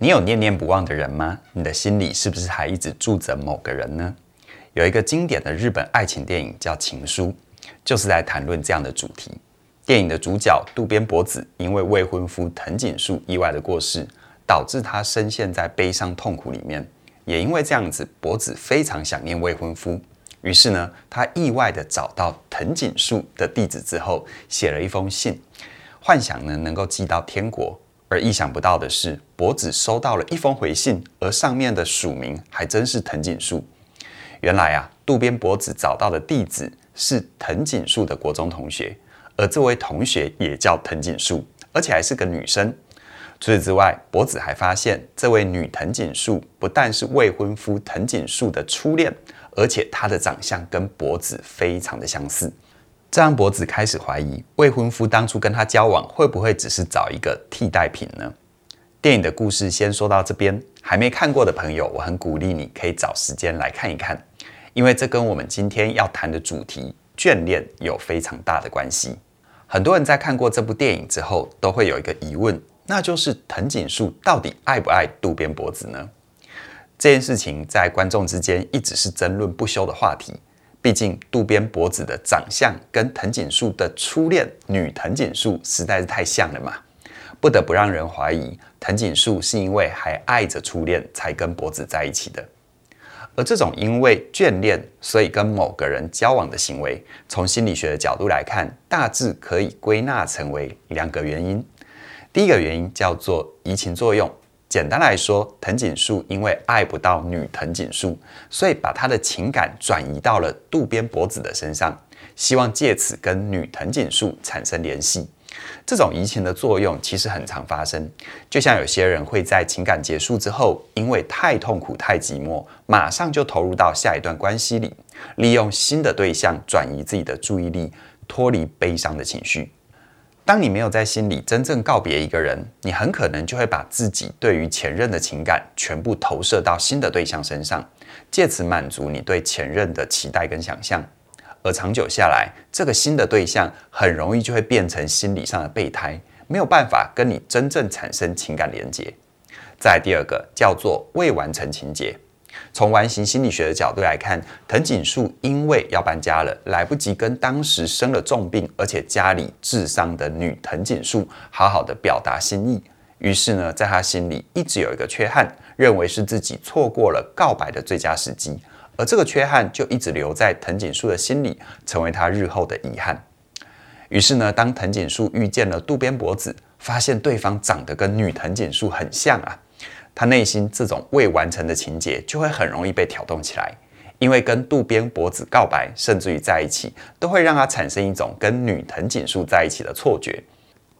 你有念念不忘的人吗？你的心里是不是还一直住着某个人呢？有一个经典的日本爱情电影叫《情书》，就是在谈论这样的主题。电影的主角渡边博子因为未婚夫藤井树意外的过世，导致他深陷在悲伤痛苦里面。也因为这样子，博子非常想念未婚夫。于是呢，他意外地找到藤井树的地址之后，写了一封信，幻想呢能够寄到天国。而意想不到的是，博子收到了一封回信，而上面的署名还真是藤井树。原来啊，渡边博子找到的地址是藤井树的国中同学，而这位同学也叫藤井树，而且还是个女生。除此之外，博子还发现，这位女藤井树不但是未婚夫藤井树的初恋。而且她的长相跟博子非常的相似，这让博子开始怀疑未婚夫当初跟他交往会不会只是找一个替代品呢？电影的故事先说到这边，还没看过的朋友，我很鼓励你可以找时间来看一看，因为这跟我们今天要谈的主题眷恋有非常大的关系。很多人在看过这部电影之后，都会有一个疑问，那就是藤井树到底爱不爱渡边博子呢？这件事情在观众之间一直是争论不休的话题。毕竟渡边博子的长相跟藤井树的初恋女藤井树实在是太像了嘛，不得不让人怀疑藤井树是因为还爱着初恋才跟博子在一起的。而这种因为眷恋所以跟某个人交往的行为，从心理学的角度来看，大致可以归纳成为两个原因。第一个原因叫做移情作用。简单来说，藤井树因为爱不到女藤井树，所以把他的情感转移到了渡边博子的身上，希望借此跟女藤井树产生联系。这种移情的作用其实很常发生，就像有些人会在情感结束之后，因为太痛苦、太寂寞，马上就投入到下一段关系里，利用新的对象转移自己的注意力，脱离悲伤的情绪。当你没有在心里真正告别一个人，你很可能就会把自己对于前任的情感全部投射到新的对象身上，借此满足你对前任的期待跟想象。而长久下来，这个新的对象很容易就会变成心理上的备胎，没有办法跟你真正产生情感连接。再第二个叫做未完成情节。从完形心理学的角度来看，藤井树因为要搬家了，来不及跟当时生了重病而且家里智商的女藤井树好好的表达心意，于是呢，在他心里一直有一个缺憾，认为是自己错过了告白的最佳时机，而这个缺憾就一直留在藤井树的心里，成为他日后的遗憾。于是呢，当藤井树遇见了渡边博子，发现对方长得跟女藤井树很像啊。他内心这种未完成的情节就会很容易被挑动起来，因为跟渡边博子告白，甚至于在一起，都会让他产生一种跟女藤井树在一起的错觉。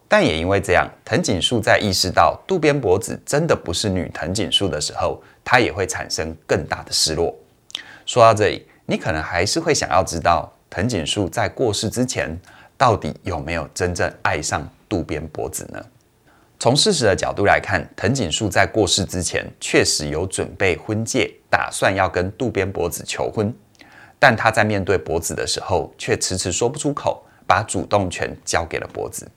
但也因为这样，藤井树在意识到渡边博子真的不是女藤井树的时候，他也会产生更大的失落。说到这里，你可能还是会想要知道，藤井树在过世之前，到底有没有真正爱上渡边博子呢？从事实的角度来看，藤井树在过世之前确实有准备婚戒，打算要跟渡边博子求婚，但他在面对博子的时候却迟迟说不出口，把主动权交给了博子。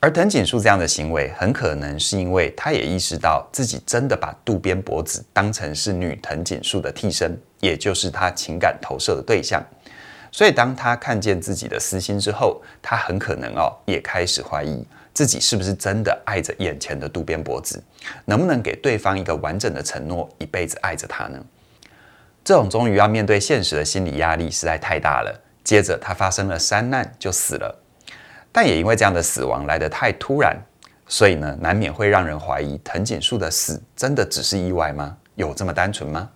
而藤井树这样的行为，很可能是因为他也意识到自己真的把渡边博子当成是女藤井树的替身，也就是他情感投射的对象。所以当他看见自己的私心之后，他很可能哦也开始怀疑。自己是不是真的爱着眼前的渡边博子？能不能给对方一个完整的承诺，一辈子爱着他呢？这种终于要面对现实的心理压力实在太大了。接着他发生了山难，就死了。但也因为这样的死亡来得太突然，所以呢，难免会让人怀疑藤井树的死真的只是意外吗？有这么单纯吗？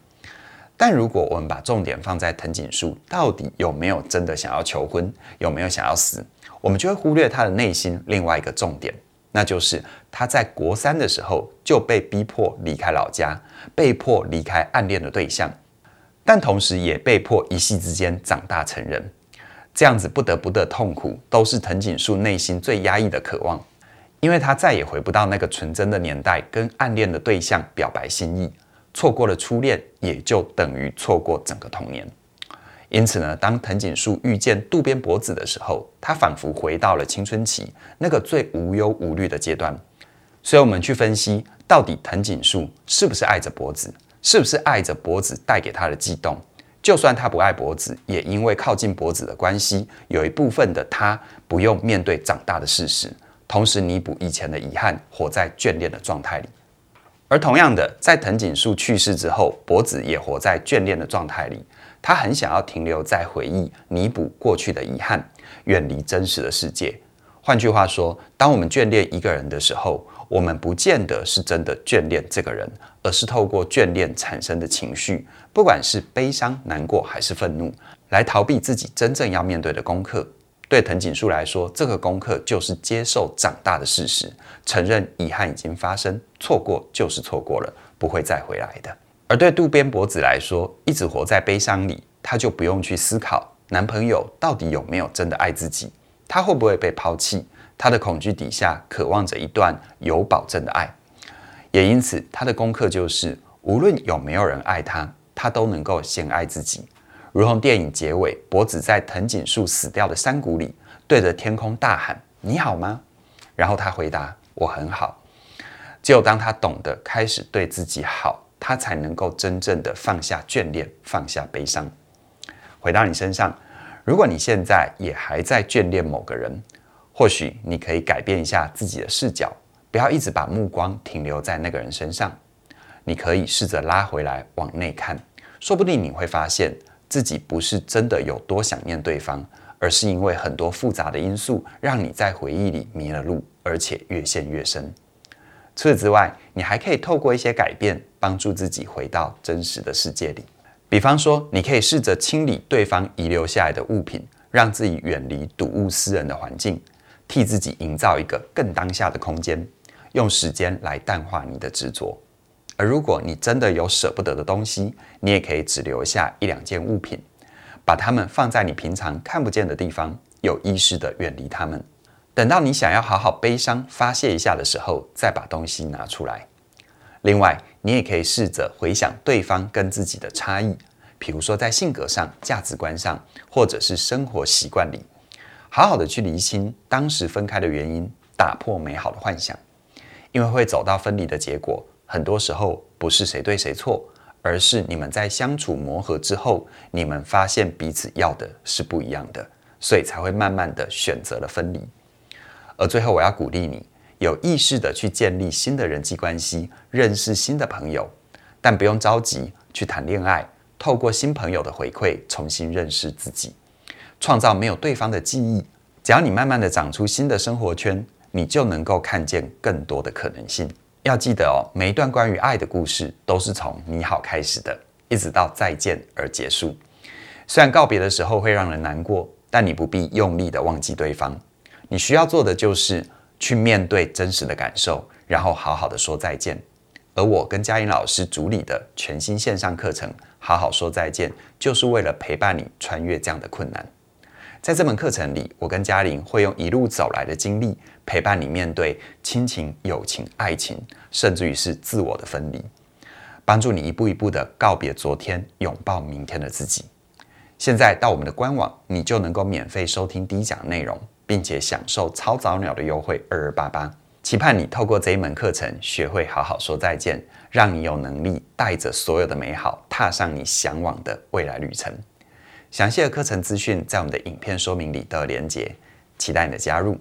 但如果我们把重点放在藤井树到底有没有真的想要求婚，有没有想要死？我们就会忽略他的内心另外一个重点，那就是他在国三的时候就被逼迫离开老家，被迫离开暗恋的对象，但同时也被迫一夕之间长大成人。这样子不得不的痛苦，都是藤井树内心最压抑的渴望，因为他再也回不到那个纯真的年代，跟暗恋的对象表白心意，错过了初恋，也就等于错过整个童年。因此呢，当藤井树遇见渡边博子的时候，他仿佛回到了青春期那个最无忧无虑的阶段。所以，我们去分析到底藤井树是不是爱着博子，是不是爱着博子带给他的悸动。就算他不爱脖子，也因为靠近脖子的关系，有一部分的他不用面对长大的事实，同时弥补以前的遗憾，活在眷恋的状态里。而同样的，在藤井树去世之后，脖子也活在眷恋的状态里。他很想要停留在回忆，弥补过去的遗憾，远离真实的世界。换句话说，当我们眷恋一个人的时候，我们不见得是真的眷恋这个人，而是透过眷恋产生的情绪，不管是悲伤、难过还是愤怒，来逃避自己真正要面对的功课。对藤井树来说，这个功课就是接受长大的事实，承认遗憾已经发生，错过就是错过了，不会再回来的。而对渡边博子来说，一直活在悲伤里，他就不用去思考男朋友到底有没有真的爱自己，他会不会被抛弃。他的恐惧底下，渴望着一段有保证的爱，也因此，他的功课就是，无论有没有人爱他，他都能够先爱自己。如同电影结尾，博子在藤井树死掉的山谷里，对着天空大喊：“你好吗？”然后他回答：“我很好。”只有当他懂得开始对自己好，他才能够真正的放下眷恋，放下悲伤。回到你身上，如果你现在也还在眷恋某个人，或许你可以改变一下自己的视角，不要一直把目光停留在那个人身上。你可以试着拉回来，往内看，说不定你会发现自己不是真的有多想念对方，而是因为很多复杂的因素，让你在回忆里迷了路，而且越陷越深。除此之外，你还可以透过一些改变，帮助自己回到真实的世界里。比方说，你可以试着清理对方遗留下来的物品，让自己远离睹物思人的环境。替自己营造一个更当下的空间，用时间来淡化你的执着。而如果你真的有舍不得的东西，你也可以只留下一两件物品，把它们放在你平常看不见的地方，有意识的远离它们。等到你想要好好悲伤发泄一下的时候，再把东西拿出来。另外，你也可以试着回想对方跟自己的差异，比如说在性格上、价值观上，或者是生活习惯里。好好的去厘清当时分开的原因，打破美好的幻想，因为会走到分离的结果。很多时候不是谁对谁错，而是你们在相处磨合之后，你们发现彼此要的是不一样的，所以才会慢慢的选择了分离。而最后，我要鼓励你，有意识的去建立新的人际关系，认识新的朋友，但不用着急去谈恋爱，透过新朋友的回馈，重新认识自己。创造没有对方的记忆，只要你慢慢的长出新的生活圈，你就能够看见更多的可能性。要记得哦，每一段关于爱的故事都是从你好开始的，一直到再见而结束。虽然告别的时候会让人难过，但你不必用力的忘记对方。你需要做的就是去面对真实的感受，然后好好的说再见。而我跟嘉玲老师主理的全新线上课程《好好说再见》，就是为了陪伴你穿越这样的困难。在这门课程里，我跟嘉玲会用一路走来的经历，陪伴你面对亲情、友情、爱情，甚至于是自我的分离，帮助你一步一步的告别昨天，拥抱明天的自己。现在到我们的官网，你就能够免费收听第一讲内容，并且享受超早鸟的优惠二二八八。期盼你透过这一门课程，学会好好说再见，让你有能力带着所有的美好，踏上你向往的未来旅程。详细的课程资讯在我们的影片说明里都有连结，期待你的加入。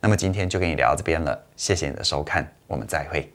那么今天就跟你聊到这边了，谢谢你的收看，我们再会。